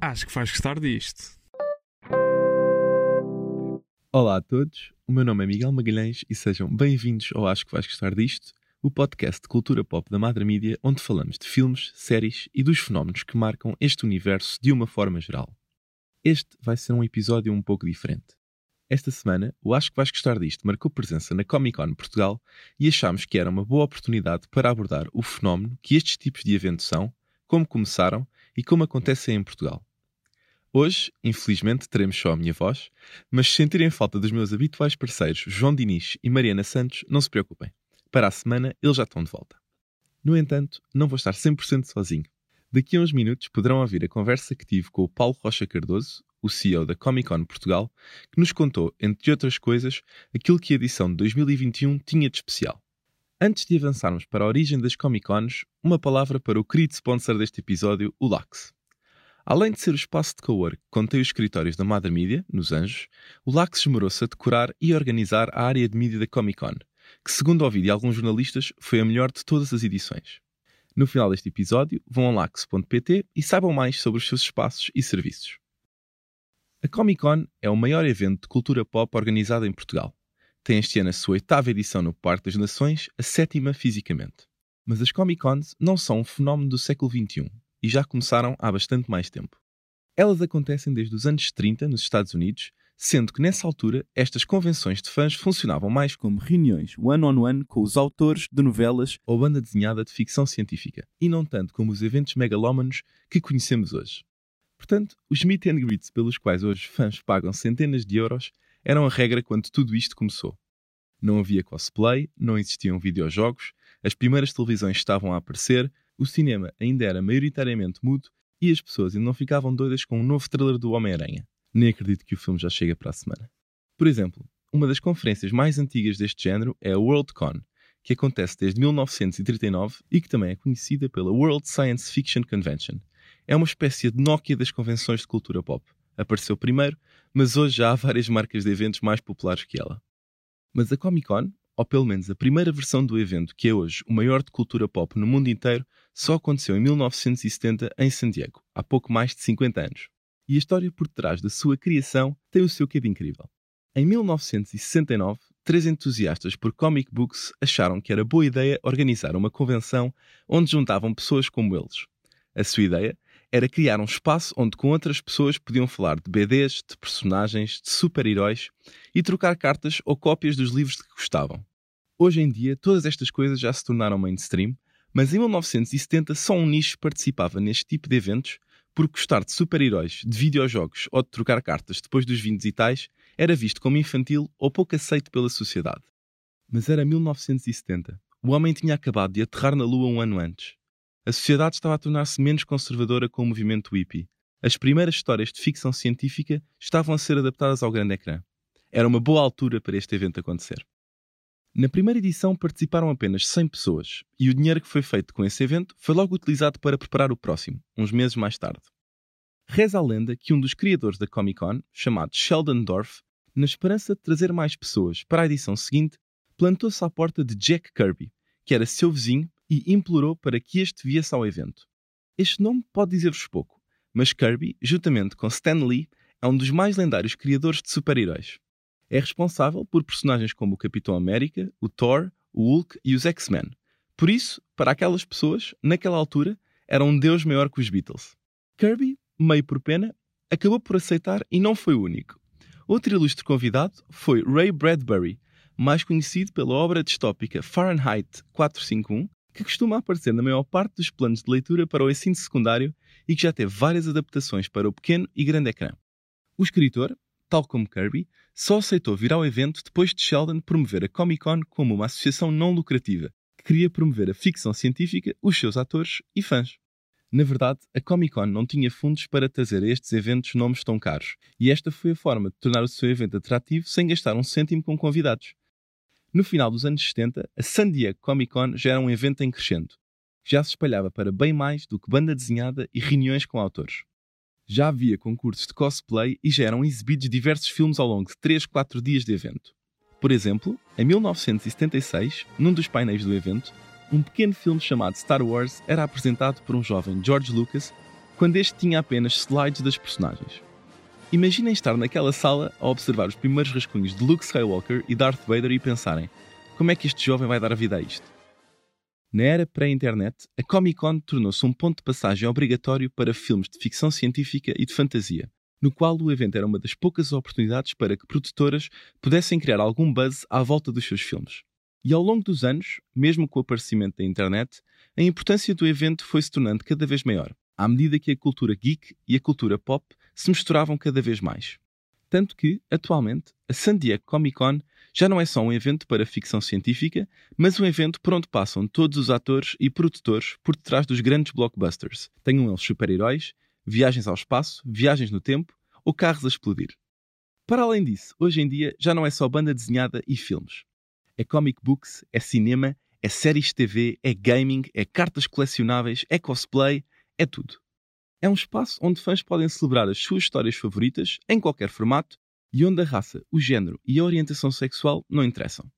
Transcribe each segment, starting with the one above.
Acho que vais gostar disto. Olá a todos, o meu nome é Miguel Magalhães e sejam bem-vindos ao Acho que vais gostar disto, o podcast de cultura pop da Madre Mídia, onde falamos de filmes, séries e dos fenómenos que marcam este universo de uma forma geral. Este vai ser um episódio um pouco diferente. Esta semana, o Acho que vais gostar disto marcou presença na Comic Con Portugal e achámos que era uma boa oportunidade para abordar o fenómeno que estes tipos de eventos são, como começaram e como acontecem em Portugal. Hoje, infelizmente, teremos só a minha voz, mas se sentirem falta dos meus habituais parceiros João Diniz e Mariana Santos, não se preocupem. Para a semana, eles já estão de volta. No entanto, não vou estar 100% sozinho. Daqui a uns minutos poderão ouvir a conversa que tive com o Paulo Rocha Cardoso, o CEO da Comic Con Portugal, que nos contou, entre outras coisas, aquilo que a edição de 2021 tinha de especial. Antes de avançarmos para a origem das Comic Cons, uma palavra para o querido sponsor deste episódio, o Lax. Além de ser o espaço de cowork que contém os escritórios da Madre Mídia, nos Anjos, o Lax esmerou-se a decorar e organizar a área de mídia da Comic Con, que, segundo ouvi de alguns jornalistas, foi a melhor de todas as edições. No final deste episódio, vão a lax.pt e saibam mais sobre os seus espaços e serviços. A Comic Con é o maior evento de cultura pop organizado em Portugal. Tem este ano a sua oitava edição no Parque das Nações, a sétima fisicamente. Mas as Comic Cons não são um fenómeno do século XXI e já começaram há bastante mais tempo. Elas acontecem desde os anos 30 nos Estados Unidos, sendo que nessa altura estas convenções de fãs funcionavam mais como reuniões one-on-one -on -one com os autores de novelas ou banda desenhada de ficção científica, e não tanto como os eventos megalómanos que conhecemos hoje. Portanto, os meet and greets pelos quais hoje fãs pagam centenas de euros eram a regra quando tudo isto começou. Não havia cosplay, não existiam videojogos, as primeiras televisões estavam a aparecer, o cinema ainda era maioritariamente mudo e as pessoas ainda não ficavam doidas com um novo trailer do Homem-Aranha. Nem acredito que o filme já chega para a semana. Por exemplo, uma das conferências mais antigas deste género é a Worldcon, que acontece desde 1939 e que também é conhecida pela World Science Fiction Convention. É uma espécie de Nokia das convenções de cultura pop. Apareceu primeiro, mas hoje já há várias marcas de eventos mais populares que ela. Mas a Comic Con, ou pelo menos a primeira versão do evento, que é hoje o maior de cultura pop no mundo inteiro, só aconteceu em 1970 em San Diego, há pouco mais de 50 anos. E a história por trás da sua criação tem o seu quê de incrível. Em 1969, três entusiastas por comic books acharam que era boa ideia organizar uma convenção onde juntavam pessoas como eles. A sua ideia era criar um espaço onde com outras pessoas podiam falar de BDs, de personagens, de super-heróis e trocar cartas ou cópias dos livros de que gostavam. Hoje em dia, todas estas coisas já se tornaram mainstream, mas em 1970 só um nicho participava neste tipo de eventos porque gostar de super-heróis, de videojogos ou de trocar cartas depois dos 20 e tais era visto como infantil ou pouco aceito pela sociedade. Mas era 1970. O homem tinha acabado de aterrar na Lua um ano antes. A sociedade estava a tornar-se menos conservadora com o movimento hippie. As primeiras histórias de ficção científica estavam a ser adaptadas ao grande ecrã. Era uma boa altura para este evento acontecer. Na primeira edição participaram apenas 100 pessoas e o dinheiro que foi feito com esse evento foi logo utilizado para preparar o próximo, uns meses mais tarde. Reza a lenda que um dos criadores da Comic Con, chamado Sheldon Dorff, na esperança de trazer mais pessoas para a edição seguinte, plantou-se à porta de Jack Kirby, que era seu vizinho, e implorou para que este viesse ao evento. Este nome pode dizer-vos pouco, mas Kirby, juntamente com Stan Lee, é um dos mais lendários criadores de super-heróis. É responsável por personagens como o Capitão América, o Thor, o Hulk e os X-Men. Por isso, para aquelas pessoas, naquela altura, era um deus maior que os Beatles. Kirby, meio por pena, acabou por aceitar e não foi o único. Outro ilustre convidado foi Ray Bradbury, mais conhecido pela obra distópica Fahrenheit 451, que costuma aparecer na maior parte dos planos de leitura para o ensino secundário e que já teve várias adaptações para o pequeno e grande ecrã. O escritor, tal como Kirby, só aceitou vir ao evento depois de Sheldon promover a Comic Con como uma associação não lucrativa que queria promover a ficção científica, os seus atores e fãs. Na verdade, a Comic Con não tinha fundos para trazer a estes eventos nomes tão caros, e esta foi a forma de tornar o seu evento atrativo sem gastar um cêntimo com convidados. No final dos anos 70, a San Diego Comic Con já era um evento em crescendo. Já se espalhava para bem mais do que banda desenhada e reuniões com autores. Já havia concursos de cosplay e já eram exibidos diversos filmes ao longo de 3, 4 dias de evento. Por exemplo, em 1976, num dos painéis do evento, um pequeno filme chamado Star Wars era apresentado por um jovem George Lucas quando este tinha apenas slides das personagens. Imaginem estar naquela sala a observar os primeiros rascunhos de Luke Skywalker e Darth Vader e pensarem: como é que este jovem vai dar a vida a isto? Na era pré-internet, a Comic Con tornou-se um ponto de passagem obrigatório para filmes de ficção científica e de fantasia, no qual o evento era uma das poucas oportunidades para que produtoras pudessem criar algum buzz à volta dos seus filmes. E ao longo dos anos, mesmo com o aparecimento da internet, a importância do evento foi se tornando cada vez maior, à medida que a cultura geek e a cultura pop se misturavam cada vez mais. Tanto que, atualmente, a San Diego Comic Con já não é só um evento para ficção científica, mas um evento por onde passam todos os atores e produtores por detrás dos grandes blockbusters. Tenham eles super-heróis, viagens ao espaço, viagens no tempo ou carros a explodir. Para além disso, hoje em dia já não é só banda desenhada e filmes. É comic books, é cinema, é séries de TV, é gaming, é cartas colecionáveis, é cosplay, é tudo. É um espaço onde fãs podem celebrar as suas histórias favoritas em qualquer formato e onde a raça, o género e a orientação sexual não interessam.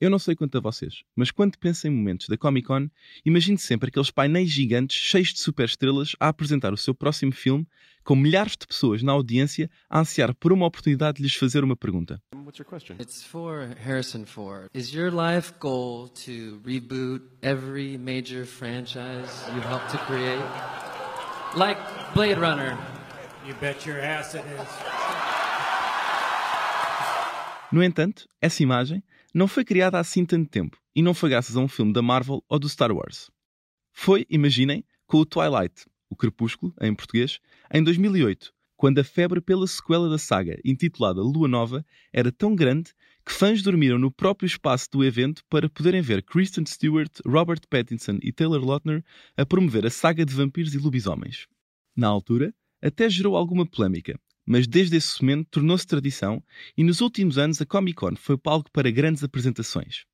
Eu não sei quanto a vocês, mas quando penso em momentos da Comic Con, imagino sempre aqueles painéis gigantes cheios de superestrelas a apresentar o seu próximo filme, com milhares de pessoas na audiência a ansiar por uma oportunidade de lhes fazer uma pergunta. What's your question? It's for Harrison Ford. Is your life goal to reboot every major franchise you helped to create? Like Blade Runner. You bet your ass it is. No entanto, essa imagem não foi criada há assim tanto tempo e não foi graças a um filme da Marvel ou do Star Wars. Foi, imaginem, com o Twilight, o Crepúsculo, em português, em 2008, quando a febre pela sequela da saga, intitulada Lua Nova, era tão grande que fãs dormiram no próprio espaço do evento para poderem ver Kristen Stewart, Robert Pattinson e Taylor Lautner a promover a saga de vampiros e lobisomens. Na altura, até gerou alguma polémica, mas desde esse momento tornou-se tradição e nos últimos anos a Comic Con foi palco para grandes apresentações.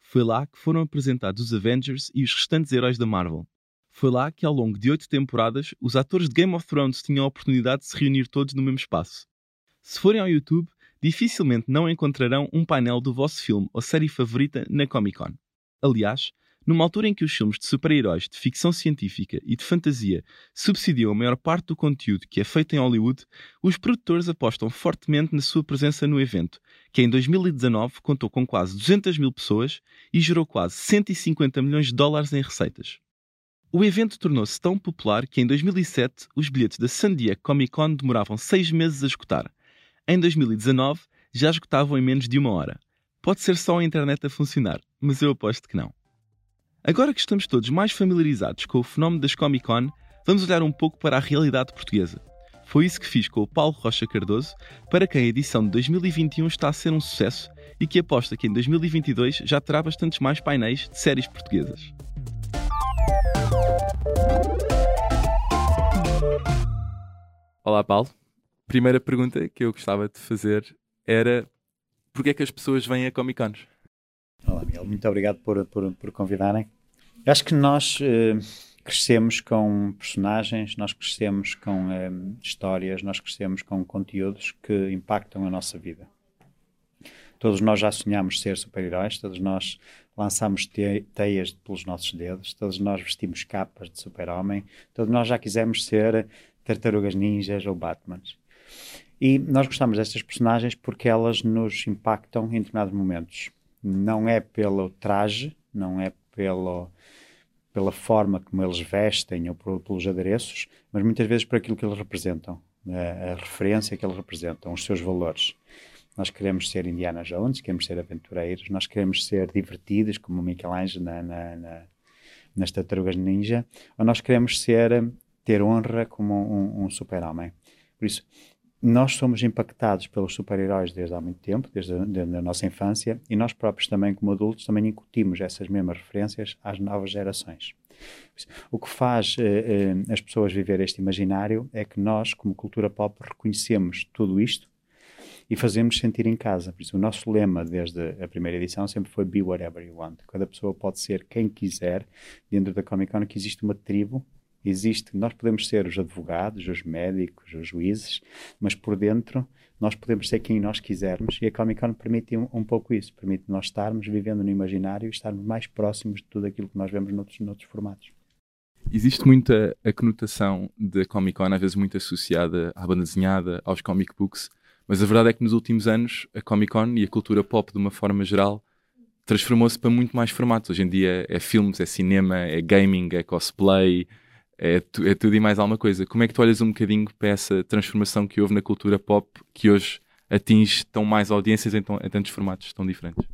Foi lá que foram apresentados os Avengers e os restantes heróis da Marvel. Foi lá que, ao longo de oito temporadas, os atores de Game of Thrones tinham a oportunidade de se reunir todos no mesmo espaço. Se forem ao YouTube, dificilmente não encontrarão um painel do vosso filme ou série favorita na Comic Con. Aliás, numa altura em que os filmes de super-heróis, de ficção científica e de fantasia subsidiam a maior parte do conteúdo que é feito em Hollywood, os produtores apostam fortemente na sua presença no evento, que em 2019 contou com quase 200 mil pessoas e gerou quase 150 milhões de dólares em receitas. O evento tornou-se tão popular que em 2007 os bilhetes da San Diego Comic Con demoravam seis meses a esgotar. Em 2019 já esgotavam em menos de uma hora. Pode ser só a internet a funcionar, mas eu aposto que não. Agora que estamos todos mais familiarizados com o fenómeno das Comic Con, vamos olhar um pouco para a realidade portuguesa. Foi isso que fiz com o Paulo Rocha Cardoso, para quem a edição de 2021 está a ser um sucesso e que aposta que em 2022 já terá bastantes mais painéis de séries portuguesas. Olá, Paulo. Primeira pergunta que eu gostava de fazer era: porquê é que as pessoas vêm a Comic Cons? Olá, Miguel. Muito obrigado por, por, por convidarem. Acho que nós uh, crescemos com personagens, nós crescemos com uh, histórias, nós crescemos com conteúdos que impactam a nossa vida. Todos nós já sonhamos ser super-heróis, todos nós lançamos te teias pelos nossos dedos, todos nós vestimos capas de super-homem, todos nós já quisemos ser tartarugas ninjas ou Batmans. E nós gostamos destas personagens porque elas nos impactam em determinados momentos não é pelo traje, não é pelo, pela forma como eles vestem ou por, pelos adereços, mas muitas vezes por aquilo que eles representam, a, a referência que eles representam, os seus valores. Nós queremos ser Indiana Jones, queremos ser aventureiros, nós queremos ser divertidos, como Michelangelo na, na, na, nas Tartarugas Ninja, ou nós queremos ser, ter honra como um, um super-homem. Por isso, nós somos impactados pelos super-heróis desde há muito tempo, desde a, desde a, nossa infância, e nós próprios também, como adultos, também incutimos essas mesmas referências às novas gerações. O que faz eh, eh, as pessoas viver este imaginário é que nós, como cultura pop, reconhecemos tudo isto e fazemos sentir em casa. Por isso, o nosso lema desde a primeira edição sempre foi Be Whatever You Want. Cada pessoa pode ser quem quiser dentro da Comic Con, que existe uma tribo Existe, nós podemos ser os advogados, os médicos, os juízes, mas por dentro nós podemos ser quem nós quisermos e a Comic Con permite um, um pouco isso, permite nós estarmos vivendo no imaginário e estarmos mais próximos de tudo aquilo que nós vemos noutros, noutros formatos. Existe muita a conotação da Comic Con, às vezes muito associada à banda desenhada, aos comic books, mas a verdade é que nos últimos anos a Comic Con e a cultura pop, de uma forma geral, transformou-se para muito mais formatos. Hoje em dia é filmes, é cinema, é gaming, é cosplay, é, tu, é tudo e mais alguma coisa. Como é que tu olhas um bocadinho para essa transformação que houve na cultura pop que hoje atinge tão mais audiências em, em tantos formatos tão diferentes?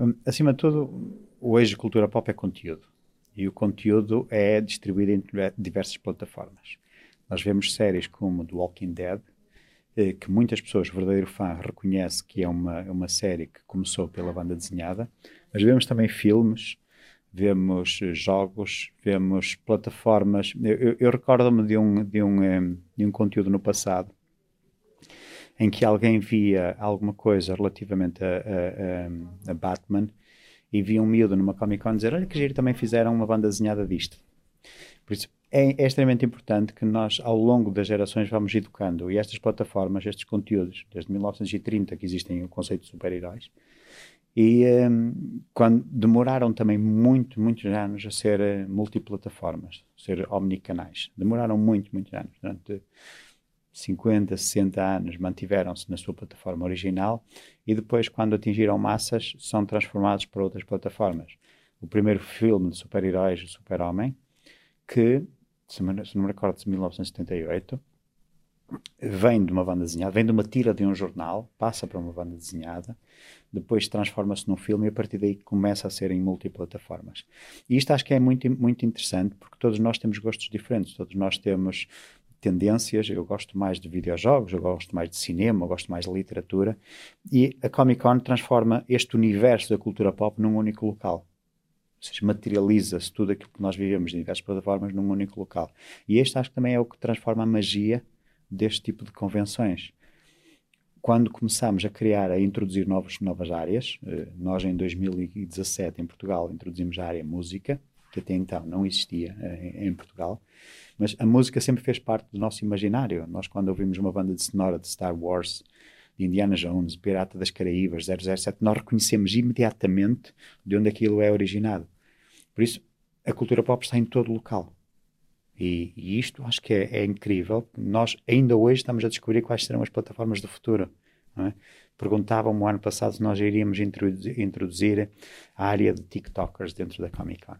Um, acima de tudo, hoje a cultura pop é conteúdo e o conteúdo é distribuído em diversas plataformas. Nós vemos séries como The Walking Dead, eh, que muitas pessoas, verdadeiro fã, reconhece que é uma, é uma série que começou pela banda desenhada, mas vemos também filmes, vemos jogos, vemos plataformas. Eu, eu, eu recordo-me de um, de, um, eh, de um conteúdo no passado em que alguém via alguma coisa relativamente a, a, a, Batman e via um miúdo numa Comic Con dizer: Olha que giro, também fizeram uma banda desenhada disto. Por isso, é, é, extremamente importante que nós, ao longo das gerações, vamos educando. E estas plataformas, estes conteúdos, desde 1930 que existem o conceito de super-heróis, e um, quando demoraram também muito, muitos anos a ser uh, multiplataformas, ser omnicanais. Demoraram muito, muitos anos. Durante 50, 60 anos mantiveram-se na sua plataforma original e depois, quando atingiram massas, são transformados para outras plataformas. O primeiro filme de super-heróis, o Super-Homem, que, se não me recordo, de 1978, vem de uma banda desenhada, vem de uma tira de um jornal, passa para uma banda desenhada, depois transforma-se num filme e a partir daí começa a ser em multiplataformas. E isto acho que é muito, muito interessante porque todos nós temos gostos diferentes, todos nós temos tendências. Eu gosto mais de videojogos, eu gosto mais de cinema, eu gosto mais de literatura. E a Comic Con transforma este universo da cultura pop num único local. Ou seja, materializa-se tudo aquilo que nós vivemos em diversas plataformas num único local. E este acho que também é o que transforma a magia deste tipo de convenções. Quando começamos a criar, a introduzir novos, novas áreas, eh, nós em 2017 em Portugal introduzimos a área música, que até então não existia eh, em, Portugal, mas a música sempre fez parte do nosso imaginário. Nós, quando ouvimos uma banda de sonora de Star Wars, de Indiana Jones, Pirata das Caraíbas, 007, nós reconhecemos imediatamente de onde aquilo é originado. Por isso, a cultura pop está em todo local. E, e isto acho que é, é, incrível. Nós ainda hoje estamos a descobrir quais serão as plataformas do futuro. É? Perguntavam-me ano passado se nós iríamos introduzir, introduzir a área de TikTokers dentro da Comic Con.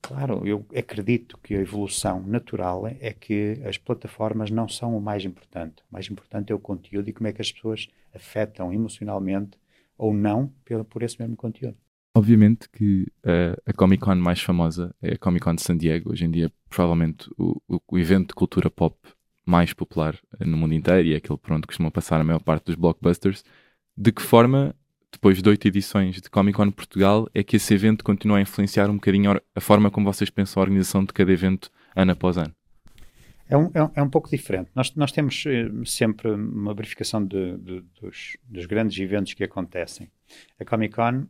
Claro, eu acredito que a evolução natural é que as plataformas não são o mais importante. O mais importante é o conteúdo e como é que as pessoas afetam emocionalmente ou não por esse mesmo conteúdo. Obviamente que uh, a Comic Con mais famosa é a Comic Con de San Diego. Hoje em dia, provavelmente, o, o, o evento de cultura pop mais popular uh, no mundo inteiro e é aquele por onde costuma passar a maior parte dos blockbusters. De que forma, depois de oito edições de Comic Con Portugal, é que esse evento continua a influenciar um bocadinho a forma como vocês pensam a organização de cada evento ano após ano? É um, é um, é um pouco diferente. Nós, nós temos eh, sempre uma verificação de, de, dos, dos grandes eventos que acontecem. A Comic Con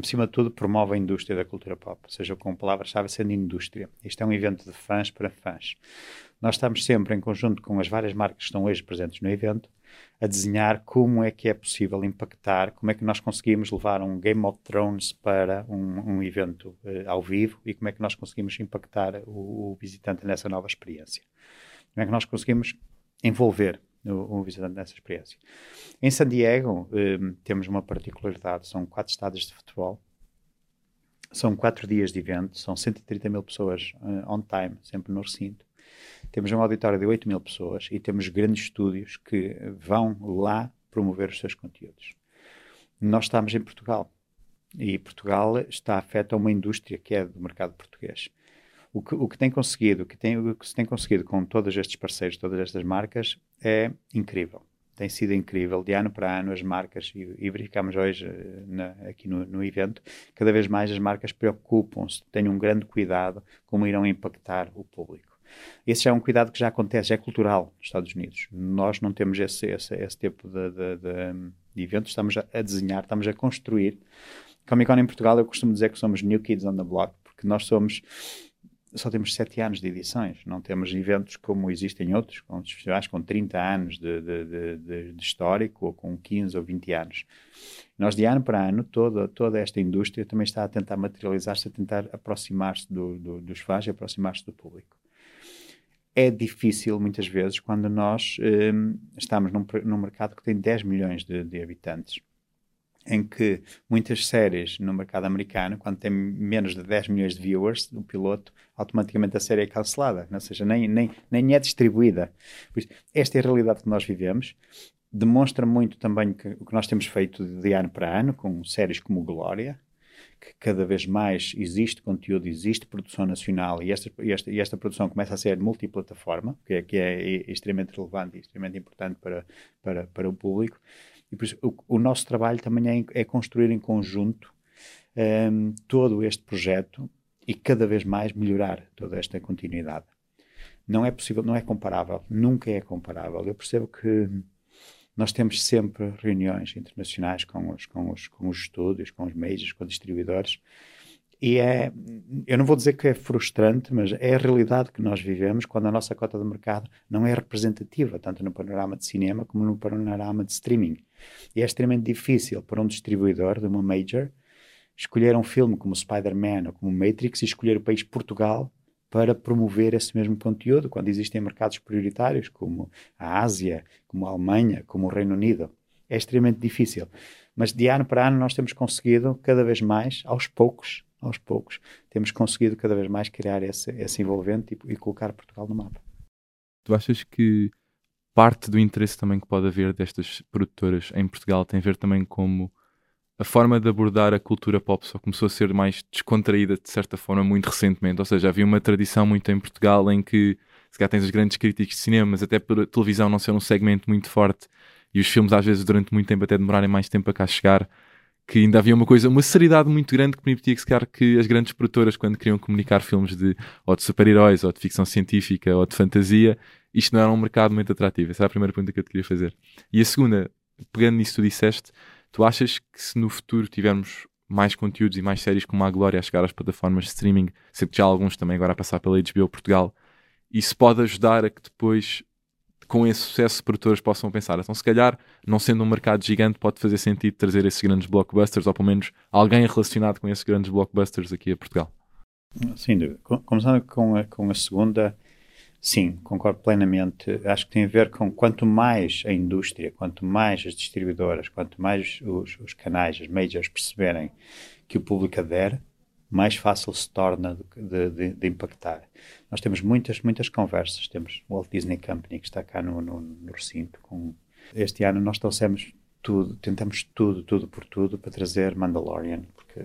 acima de tudo, promove a indústria da cultura pop, ou seja, com palavra-chave sendo indústria. Isto é um evento de fãs para fãs. Nós estamos sempre, em conjunto com as várias marcas que estão hoje presentes no evento, a desenhar como é que é possível impactar, como é que nós conseguimos levar um Game of Thrones para um, um evento uh, ao vivo e como é que nós conseguimos impactar o, o visitante nessa nova experiência. Como é que nós conseguimos envolver o visitante nessa experiência. Em San Diego um, temos uma particularidade, são quatro estádios de futebol, são quatro dias de evento, são 130 mil pessoas uh, on time, sempre no recinto. Temos um auditório de 8 mil pessoas e temos grandes estúdios que vão lá promover os seus conteúdos. Nós estamos em Portugal e Portugal está afeta a uma indústria que é do mercado português o que, o que tem conseguido, o que, tem, o que se tem conseguido com todos estes parceiros, todas estas marcas, é incrível. Tem sido incrível, de ano para ano, as marcas, e, e verificamos hoje eh, na, aqui no, no, evento, cada vez mais as marcas preocupam-se, têm um grande cuidado como irão impactar o público. Esse já é um cuidado que já acontece, já é cultural nos Estados Unidos. Nós não temos esse, esse, esse tipo de, de, de, de eventos, estamos a desenhar, estamos a construir. Comic Con em Portugal, eu costumo dizer que somos New Kids on the Block, porque nós somos só temos sete anos de edições, não temos eventos como existem outros, com outros festivais com 30 anos de, de, de, de, histórico, ou com 15 ou 20 anos. Nós, de ano para ano, toda, toda esta indústria também está a tentar materializar-se, a tentar aproximar-se do, do, dos fãs e aproximar-se do público. É difícil, muitas vezes, quando nós um, estamos num, num mercado que tem 10 milhões de habitantes em que muitas séries no mercado americano, quando tem menos de 10 milhões de viewers, o piloto, automaticamente a série é cancelada, ou seja, nem, nem, nem é distribuída. Esta é a realidade que nós vivemos. Demonstra muito também que, o que nós temos feito de ano para ano, com séries como Glória, que cada vez mais existe conteúdo, existe produção nacional e esta, e esta, e esta produção começa a ser multiplataforma, que é, que é extremamente relevante e extremamente importante para, para, para o público. E por isso, o, o nosso trabalho também é, é construir em conjunto um, ehm, todo este projeto e cada vez mais melhorar toda esta continuidade. Não é possível, não é comparável, nunca é comparável. Eu percebo que nós temos sempre reuniões internacionais com os, com os, com os estúdios, com os majors, com os distribuidores, e é, eu não vou dizer que é frustrante, mas é a realidade que nós vivemos quando a nossa cota de mercado não é representativa, tanto no panorama de cinema como no panorama de streaming. E é extremamente difícil para um distribuidor de uma major escolher um filme como Spider-Man ou como Matrix e escolher o país Portugal para promover esse mesmo conteúdo, quando existem mercados prioritários como a Ásia, como a Alemanha, como o Reino Unido. É extremamente difícil. Mas de ano para ano nós temos conseguido cada vez mais, aos poucos, aos poucos, temos conseguido cada vez mais criar esse, esse envolvente e, e colocar Portugal no mapa. Tu achas que parte do interesse também que pode haver destas produtoras em Portugal tem a ver também como a forma de abordar a cultura pop só começou a ser mais descontraída de certa forma muito recentemente. Ou seja, havia uma tradição muito em Portugal em que se calhar tens os grandes críticos de cinema, mas até por televisão não ser um segmento muito forte e os filmes às vezes durante muito tempo até demorarem mais tempo a cá chegar, que ainda havia uma coisa, uma seriedade muito grande que permitia que, se calhar, que as grandes produtoras, quando queriam comunicar filmes de, ou de super-heróis, ou de ficção científica, ou de fantasia, isto não era um mercado muito atrativo. Essa é a primeira pergunta que eu te queria fazer. E a segunda, pegando nisso que tu disseste, tu achas que se no futuro tivermos mais conteúdos e mais séries como a Glória a chegar às plataformas de streaming, sempre que já há alguns também agora a passar pela HBO Portugal, isso pode ajudar a que depois com esse sucesso produtores possam pensar, então se calhar, não sendo um mercado gigante, pode fazer sentido trazer esses grandes blockbusters, ou pelo menos alguém relacionado com esses grandes blockbusters aqui a Portugal. Sem dúvida. Começando com a, com a segunda, sim, concordo plenamente. Acho que tem a ver com quanto mais a indústria, quanto mais as distribuidoras, quanto mais os, os canais, as majors perceberem que o público adere, mais fácil se torna de, de, de, impactar. Nós temos muitas, muitas conversas. Temos o Walt Disney Company, que está cá no, no, no recinto. Com... Este ano nós trouxemos tudo, tentamos tudo, tudo por tudo para trazer Mandalorian, porque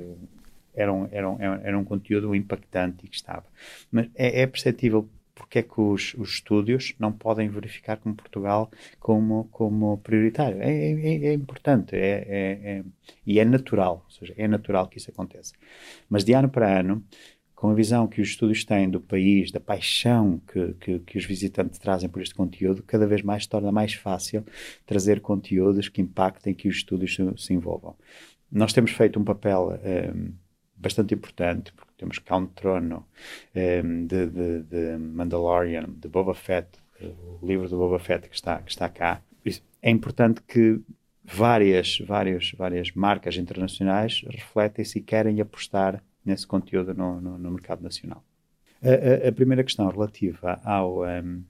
era um, era um, era um conteúdo impactante e que estava. Mas é, é perceptível porque é que os, os estúdios não podem verificar como Portugal como, como prioritário. É, é, é importante é, é, é, e é natural, ou seja, é natural que isso aconteça. Mas de ano para ano, com a visão que os estúdios têm do país, da paixão que, que, que os visitantes trazem por este conteúdo, cada vez mais se torna mais fácil trazer conteúdos que impactem, que os estúdios se, se envolvam. Nós temos feito um papel eh, bastante importante, temos Count Trono, um, ehm, de, de, de, Mandalorian, de Boba Fett, o livro do Boba Fett que está, que está cá. É importante que várias, várias, várias marcas internacionais refletem-se e querem apostar nesse conteúdo no, no, no mercado nacional. A, a, a, primeira questão relativa ao, um, ehm,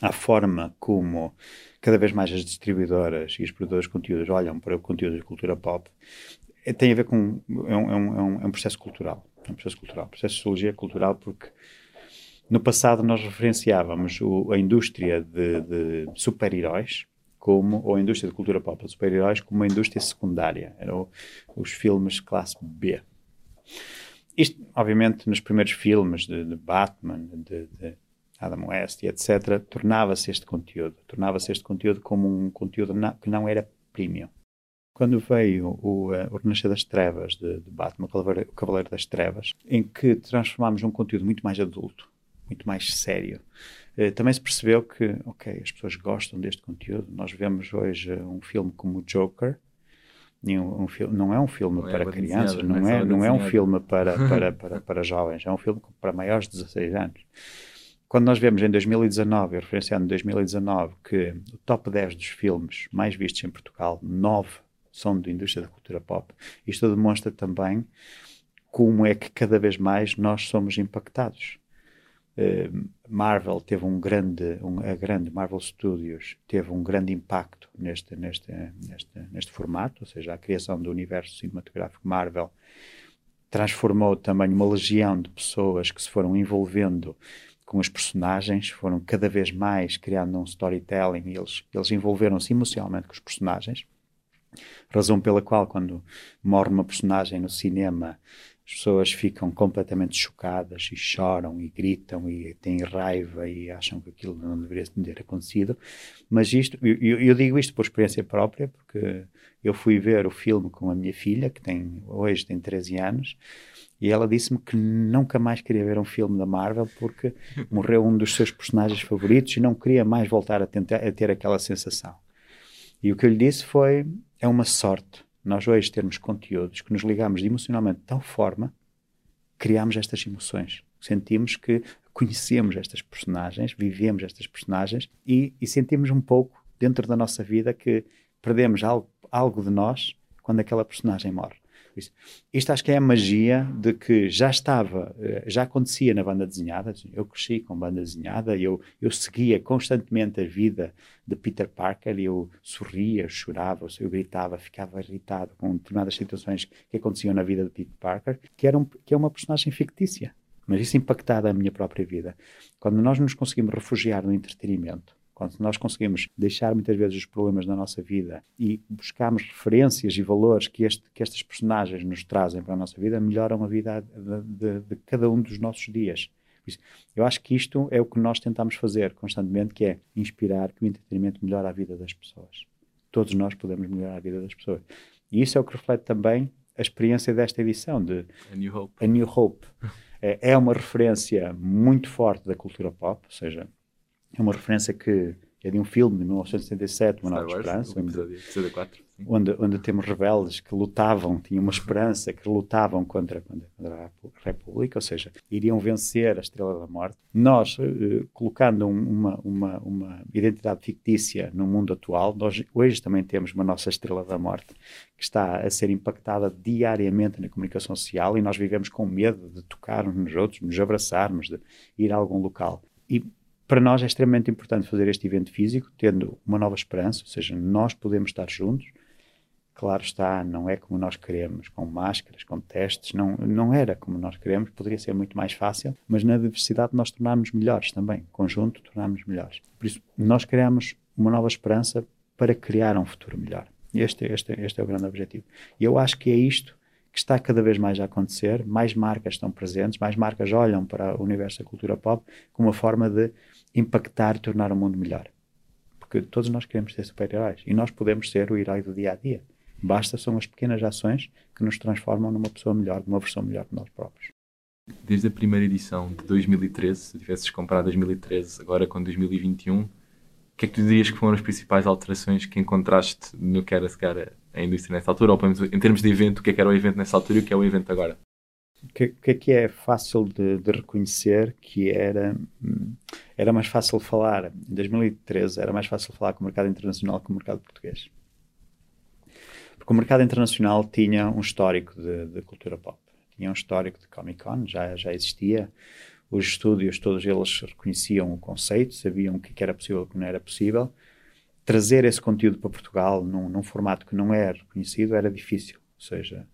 à forma como cada vez mais as distribuidoras e os produtores de conteúdos olham para o conteúdo de cultura pop é, tem a ver com. É, é um, é um, é um processo cultural. É um processo cultural. Um processo de sociologia cultural, porque no passado nós referenciávamos o, a indústria de, de super-heróis como, ou a indústria de cultura pop de super-heróis como uma indústria secundária. Eram os filmes classe B. Isto, obviamente, nos primeiros filmes de, de Batman, de, de, Adam West etc., tornava-se este conteúdo. Tornava-se este conteúdo como um conteúdo que não era premium quando veio o, uh, o Renascer das Trevas de, de Batman, o Cavaleiro, o Cavaleiro, das Trevas, em que transformámos um conteúdo muito mais adulto, muito mais sério, uh, também se percebeu que, ok, as pessoas gostam deste conteúdo. Nós vemos hoje um filme como o Joker, um filme, não é um filme Não é para banda crianças, não é é, não é um filme para, para, para, para jovens, é um filme para maiores de 16 anos. Quando nós vemos em 2019, eu referenciando 2019, que o top 10 dos filmes mais vistos em Portugal, 9 são da indústria da cultura pop, isto demonstra também como é que cada vez mais nós somos impactados. Eh, Marvel teve um grande, um, a grande Marvel Studios teve um grande impacto neste, neste, neste, neste formato, ou seja, a criação do universo cinematográfico Marvel transformou também uma legião de pessoas que se foram envolvendo com os personagens, foram cada vez mais criando um storytelling e eles, eles envolveram-se emocionalmente com os personagens. Razão pela qual, quando morre uma personagem no cinema, as pessoas ficam completamente chocadas e choram e gritam e têm raiva e acham que aquilo não deveria ter acontecido. Mas isto, eu, eu digo isto por experiência própria, porque eu fui ver o filme com a minha filha, que tem, hoje tem 13 anos, e ela disse-me que nunca mais queria ver um filme da Marvel porque morreu um dos seus personagens favoritos e não queria mais voltar a, tentar, a ter aquela sensação. E o que eu lhe disse foi: é uma sorte nós hoje termos conteúdos que nos ligamos emocionalmente de tal forma criamos estas emoções. Sentimos que conhecemos estas personagens, vivemos estas personagens e, e sentimos um pouco dentro da nossa vida que perdemos algo, algo de nós quando aquela personagem morre. Isto, acho que é a magia de que já estava, eh, já acontecia na banda desenhada. Eu cresci com banda desenhada, eu, eu seguia constantemente a vida de Peter Parker, eu sorria, chorava, eu gritava, ficava irritado com determinadas situações que aconteciam na vida de Peter Parker, que, era um, que é uma personagem fictícia. Mas isso impactava a minha própria vida. Quando nós nos conseguimos refugiar no entretenimento, quando nós conseguimos deixar muitas vezes os problemas da nossa vida e buscarmos referências e valores que, este, que estas personagens nos trazem para a nossa vida, melhoram a vida de, de, de cada um dos nossos dias. Eu acho que isto é o que nós tentamos fazer constantemente, que é inspirar que o entretenimento melhore a vida das pessoas. Todos nós podemos melhorar a vida das pessoas. E isso é o que reflete também a experiência desta edição de A New Hope. A New Hope. É, é uma referência muito forte da cultura pop, ou seja, é uma referência que é de um filme de 1977, Uma Nova Esperança, onde, episódio, episódio 4. sim. onde, onde temos rebeldes que lutavam, tinham uma esperança, que lutavam contra, contra a República, ou seja, iriam vencer a Estrela da Morte. Nós, eh, colocando um- uma, uma, uma identidade fictícia no mundo atual, nós hoje também temos uma nossa Estrela da Morte que está a ser impactada diariamente na comunicação social e nós vivemos com medo de tocar uns nos outros, nos abraçarmos, de ir a algum local. E para nós é extremamente importante fazer este evento físico, tendo uma nova esperança, ou seja, nós podemos estar juntos. Claro está, não é como nós queremos, com máscaras, com testes, não, não era como nós queremos, poderia ser muito mais fácil, mas na diversidade nós tornarmos melhores também, conjunto tornarmos melhores. Por isso, nós criamos uma nova esperança para criar um futuro melhor. Este, este, este é o grande objetivo. E eu acho que é isto que está cada vez mais a acontecer, mais marcas estão presentes, mais marcas olham para o universo da cultura pop como uma forma de impactar e tornar o mundo melhor. Porque todos nós queremos ser super-heróis e nós podemos ser o herói do dia a dia. Basta são as pequenas ações que nos transformam numa pessoa melhor, numa versão melhor de nós próprios. Desde a primeira edição de 2013, se tivesses comparado 2013 agora com 2021, o que é que tu dirias que foram as principais alterações que encontraste no que era sequer a- a indústria nessa altura? Ou pelo menos em termos de evento, o que é que era o evento nessa altura e o que é o evento agora? O que, que é que é fácil de, de reconhecer que era, hum, era mais fácil falar, em 2013 era mais fácil falar com o mercado internacional que com o mercado português. Porque o mercado internacional tinha um histórico de, de cultura pop, tinha um histórico de Comic Con, já, já existia, os estúdios, todos eles reconheciam o conceito, sabiam o que que era possível e o que não era possível. Trazer esse conteúdo para Portugal num, num formato que não era reconhecido era difícil, ou seja,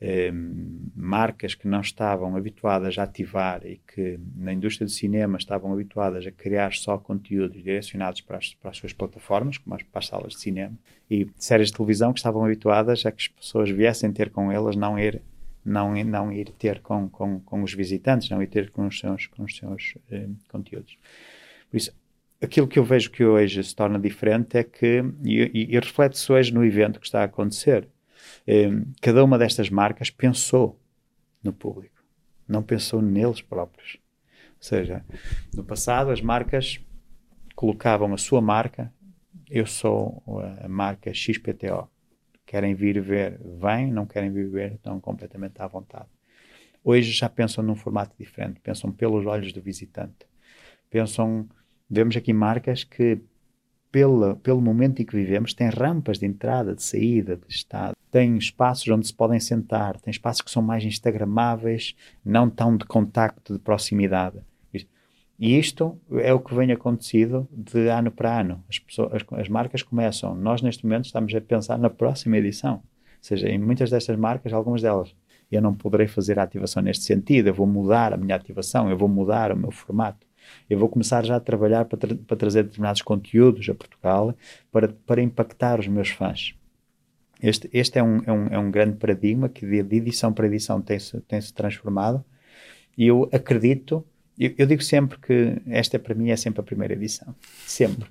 eh, marcas que não estavam habituadas a ativar e que na indústria do cinema estavam habituadas a criar só conteúdos direcionados para as, para as suas plataformas, como as, para as salas de cinema, e séries de televisão que estavam habituadas a que as pessoas viessem ter com elas, não ir, não, não ir ter com, com, com os visitantes, não ir ter com os seus, com os seus eh, conteúdos. Por isso, aquilo que eu vejo que hoje se torna diferente é que, e, e, e reflete-se hoje no evento que está a acontecer, eh, cada uma destas marcas pensou no público, não pensou neles próprios. Ou seja, no passado as marcas colocavam a sua marca, eu sou a marca XPTO, Querem vir ver, vêm, não querem vir ver, estão completamente à vontade. Hoje já pensam num formato diferente, pensam pelos olhos do visitante. Pensam, vemos aqui marcas que, pela, pelo momento em que vivemos, têm rampas de entrada, de saída, de estado, têm espaços onde se podem sentar, têm espaços que são mais instagramáveis, não tão de contacto, de proximidade. E isto é o que vem acontecido de ano para ano. As, pessoas, as, as, marcas começam, nós neste momento estamos a pensar na próxima edição. Ou seja, em muitas destas marcas, algumas delas, eu não poderei fazer a ativação neste sentido, eu vou mudar a minha ativação, eu vou mudar o meu formato. Eu vou começar já a trabalhar para, tra para trazer determinados conteúdos a Portugal para, para impactar os meus fãs. Este, este é, um, é, um, é um grande paradigma que de, edição para edição tem-se tem -se transformado e eu acredito eu, eu, digo sempre que esta para mim é sempre a primeira edição. Sempre.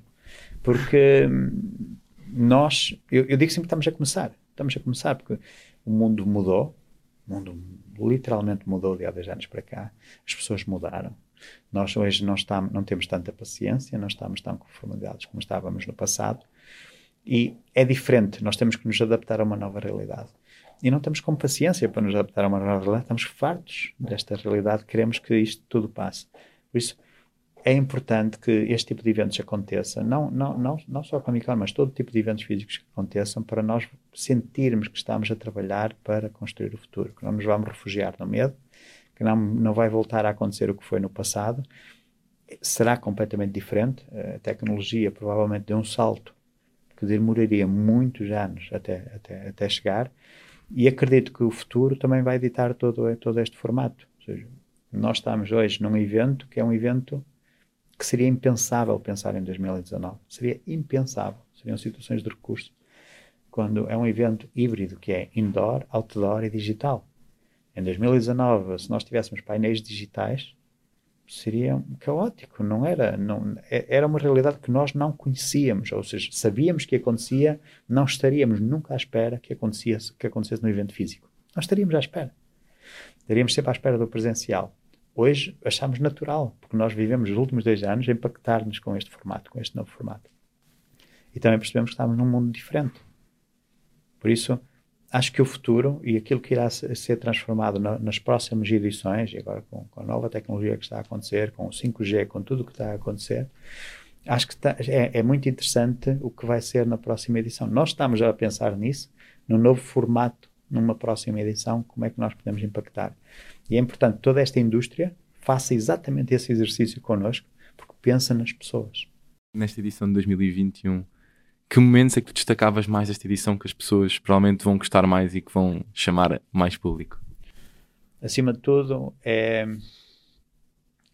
Porque hum, nós, eu, eu digo sempre que estamos a começar. Estamos a começar porque o mundo mudou. O mundo literalmente mudou de há 10 anos para cá. As pessoas mudaram. Nós hoje não, estamos, não temos tanta paciência, não estamos tão conformidades como estávamos no passado. E é diferente. Nós temos que nos adaptar a uma nova realidade e não estamos com paciência para nos adaptar a uma nova realidade, estamos fartos desta realidade, queremos que isto tudo passe. Por isso, é importante que este tipo de eventos aconteça, não, não, não, não só a Comic Con, mas todo tipo de eventos físicos que aconteçam, para nós sentirmos que estamos a trabalhar para construir o futuro, que não nos vamos refugiar no medo, que não, não vai voltar a acontecer o que foi no passado, será completamente diferente. A tecnologia provavelmente deu um salto que demoraria muitos anos até, até, até chegar, e acredito que o futuro também vai editar todo, todo este formato. Ou seja, nós estamos hoje num evento que é um evento que seria impensável pensar em 2019. Seria impensável. Seriam situações de recurso. Quando é um evento híbrido que é indoor, outdoor e digital. Em 2019, se nós tivéssemos painéis digitais, seria caótico, não era? Não, é, era uma realidade que nós não conhecíamos, ou seja, sabíamos que acontecia, não estaríamos nunca à espera que acontecesse, que acontecesse no evento físico. Nós estaríamos à espera. Estaríamos sempre à espera do presencial. Hoje achamos natural, porque nós vivemos os últimos dois anos a impactar-nos com este formato, com este novo formato. E também percebemos que estamos num mundo diferente. Por isso, acho que o futuro e aquilo que irá ser transformado nas próximas edições, e agora com, com, a nova tecnologia que está a acontecer, com o 5G, com tudo o que está a acontecer, acho que está, é, é, muito interessante o que vai ser na próxima edição. Nós estamos a pensar nisso, no novo formato, numa próxima edição, como é que nós podemos impactar. E é importante toda esta indústria faça exatamente esse exercício connosco, porque pensa nas pessoas. Nesta edição de 2021, que momentos é que tu destacavas mais desta edição que as pessoas provavelmente vão gostar mais e que vão chamar mais público? Acima de tudo, é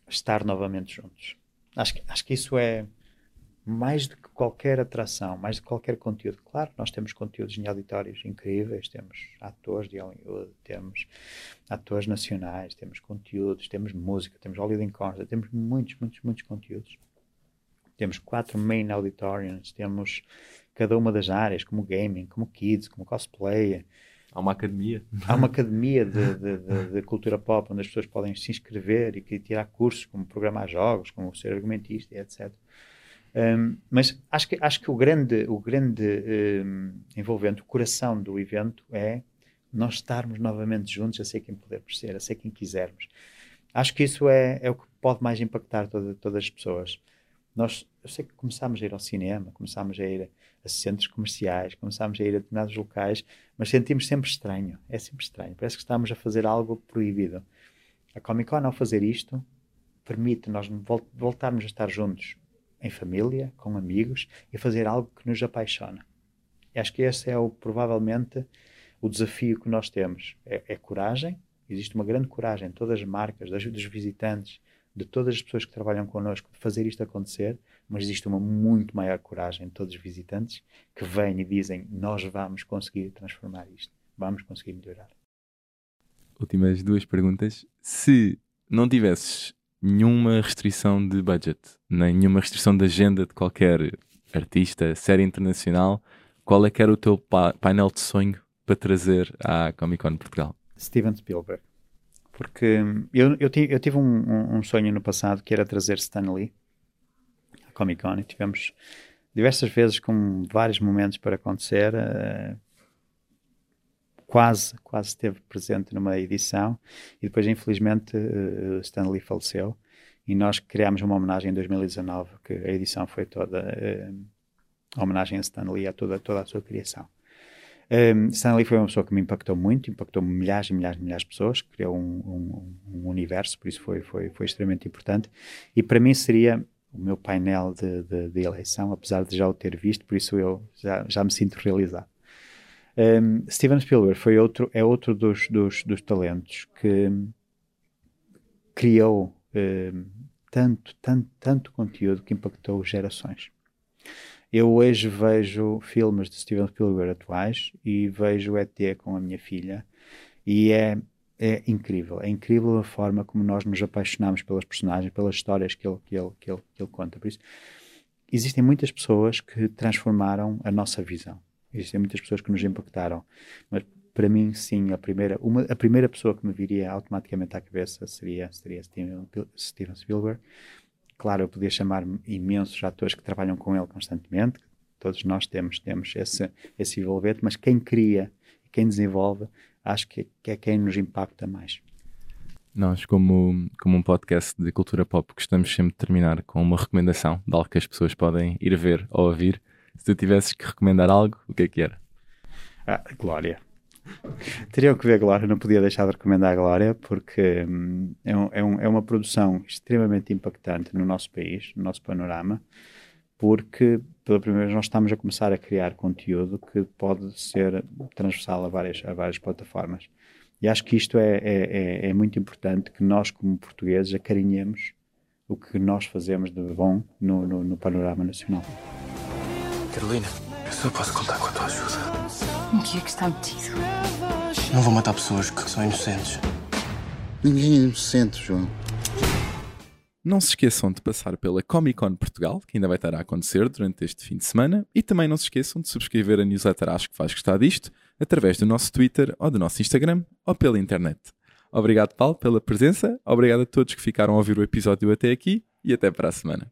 estar novamente juntos. Acho que, acho que isso é mais do que qualquer atração, mais do que qualquer conteúdo. Claro, nós temos conteúdos em auditórios incríveis, temos atores de Hollywood, temos atores nacionais, temos conteúdos, temos música, temos Hollywood Concert, temos muitos, muitos, muitos conteúdos. Temos quatro main auditoriums, temos cada uma das áreas, como gaming, como kids, como cosplay. Há uma academia. Há uma academia de, de, de, de, cultura pop onde as pessoas podem se inscrever e tirar cursos, como programar jogos, como ser argumentista, etc. Um, mas acho que, acho que o grande, o grande um, envolvente, o coração do evento é nós estarmos novamente juntos a ser quem pudermos ser, a ser quem quisermos. Acho que isso é, é o que pode mais impactar toda, todas as pessoas. Nós, eu sei que começámos a ir ao cinema, começámos a ir a centros comerciais, começámos a ir a determinados locais, mas sentimos sempre estranho. É sempre estranho. Parece que estamos a fazer algo proibido. A Comic Con, ao fazer isto, permite nós voltarmos a estar juntos, em família, com amigos, e fazer algo que nos apaixona. E acho que esse é o, provavelmente o desafio que nós temos. É, é coragem, existe uma grande coragem em todas as marcas, dos visitantes, de todas as pessoas que trabalham connosco de fazer isto acontecer, mas existe uma muito maior coragem de todos os visitantes que vêm e dizem: Nós vamos conseguir transformar isto, vamos conseguir melhorar. Últimas duas perguntas. Se não tivesses nenhuma restrição de budget, nem nenhuma restrição de agenda de qualquer artista, série internacional, qual é que era o teu painel de sonho para trazer à Comic Con Portugal? Steven Spielberg. Porque eu, eu, tive, eu tive um, um, sonho no passado que era trazer Stan Lee à Comic Con e tivemos diversas vezes com vários momentos para acontecer. Uh, quase, quase esteve presente numa edição e depois, infelizmente, uh, Stan Lee faleceu e nós criámos uma homenagem em 2019, que a edição foi toda uh, homenagem a Stan Lee, a toda, toda a sua criação. Um, Stan Lee foi uma pessoa que me impactou muito, impactou milhares e milhares e milhares de pessoas, criou um, um, um, universo, por isso foi, foi, foi extremamente importante. E para mim seria o meu painel de, de, de, eleição, apesar de já o ter visto, por isso eu já, já me sinto realizado. Um, Steven Spielberg foi outro, é outro dos, dos, dos talentos que criou um, tanto, tanto, tanto conteúdo que impactou gerações. Eu hoje vejo filmes de Steven Spielberg atuais e vejo ET com a minha filha e é, é incrível. É incrível a forma como nós nos apaixonamos pelas personagens, pelas histórias que ele, que ele, que ele, que ele conta. Por isso, existem muitas pessoas que transformaram a nossa visão. Existem muitas pessoas que nos impactaram. Mas para mim, sim, a primeira, uma, a primeira pessoa que me viria automaticamente à cabeça seria, seria Steven, Steven Spielberg Claro, eu podia chamar imensos atores que trabalham com ele constantemente, todos nós temos, temos esse, esse envolvente, mas quem cria e quem desenvolve, acho que, que é quem nos impacta mais. Nós, como, como um podcast de cultura pop, gostamos sempre de terminar com uma recomendação de algo que as pessoas podem ir ver ou ouvir. Se tu tivesses que recomendar algo, o que é que era? Ah, Glória. Teriam que ver Glória, não podia deixar de recomendar a Glória, porque hum, é, um, é, um, é, uma produção extremamente impactante no nosso país, no nosso panorama, porque pela primeira vez nós estamos a começar a criar conteúdo que pode ser transversal a várias, a várias plataformas. E acho que isto é, é, é, é muito importante que nós, como portugueses, acarinhemos o que nós fazemos de bom no, no, no panorama nacional. Carolina, eu só posso contar com a tua ajuda. O que é que está metido? Não vou matar pessoas que são inocentes. Ninguém é inocente, João. Não se esqueçam de passar pela Comic Con Portugal, que ainda vai estar a acontecer durante este fim de semana, e também não se esqueçam de subscrever a newsletter Acho que faz gostar disto, através do nosso Twitter ou do nosso Instagram ou pela internet. Obrigado, Paulo, pela presença, obrigado a todos que ficaram a ouvir o episódio até aqui e até para a semana.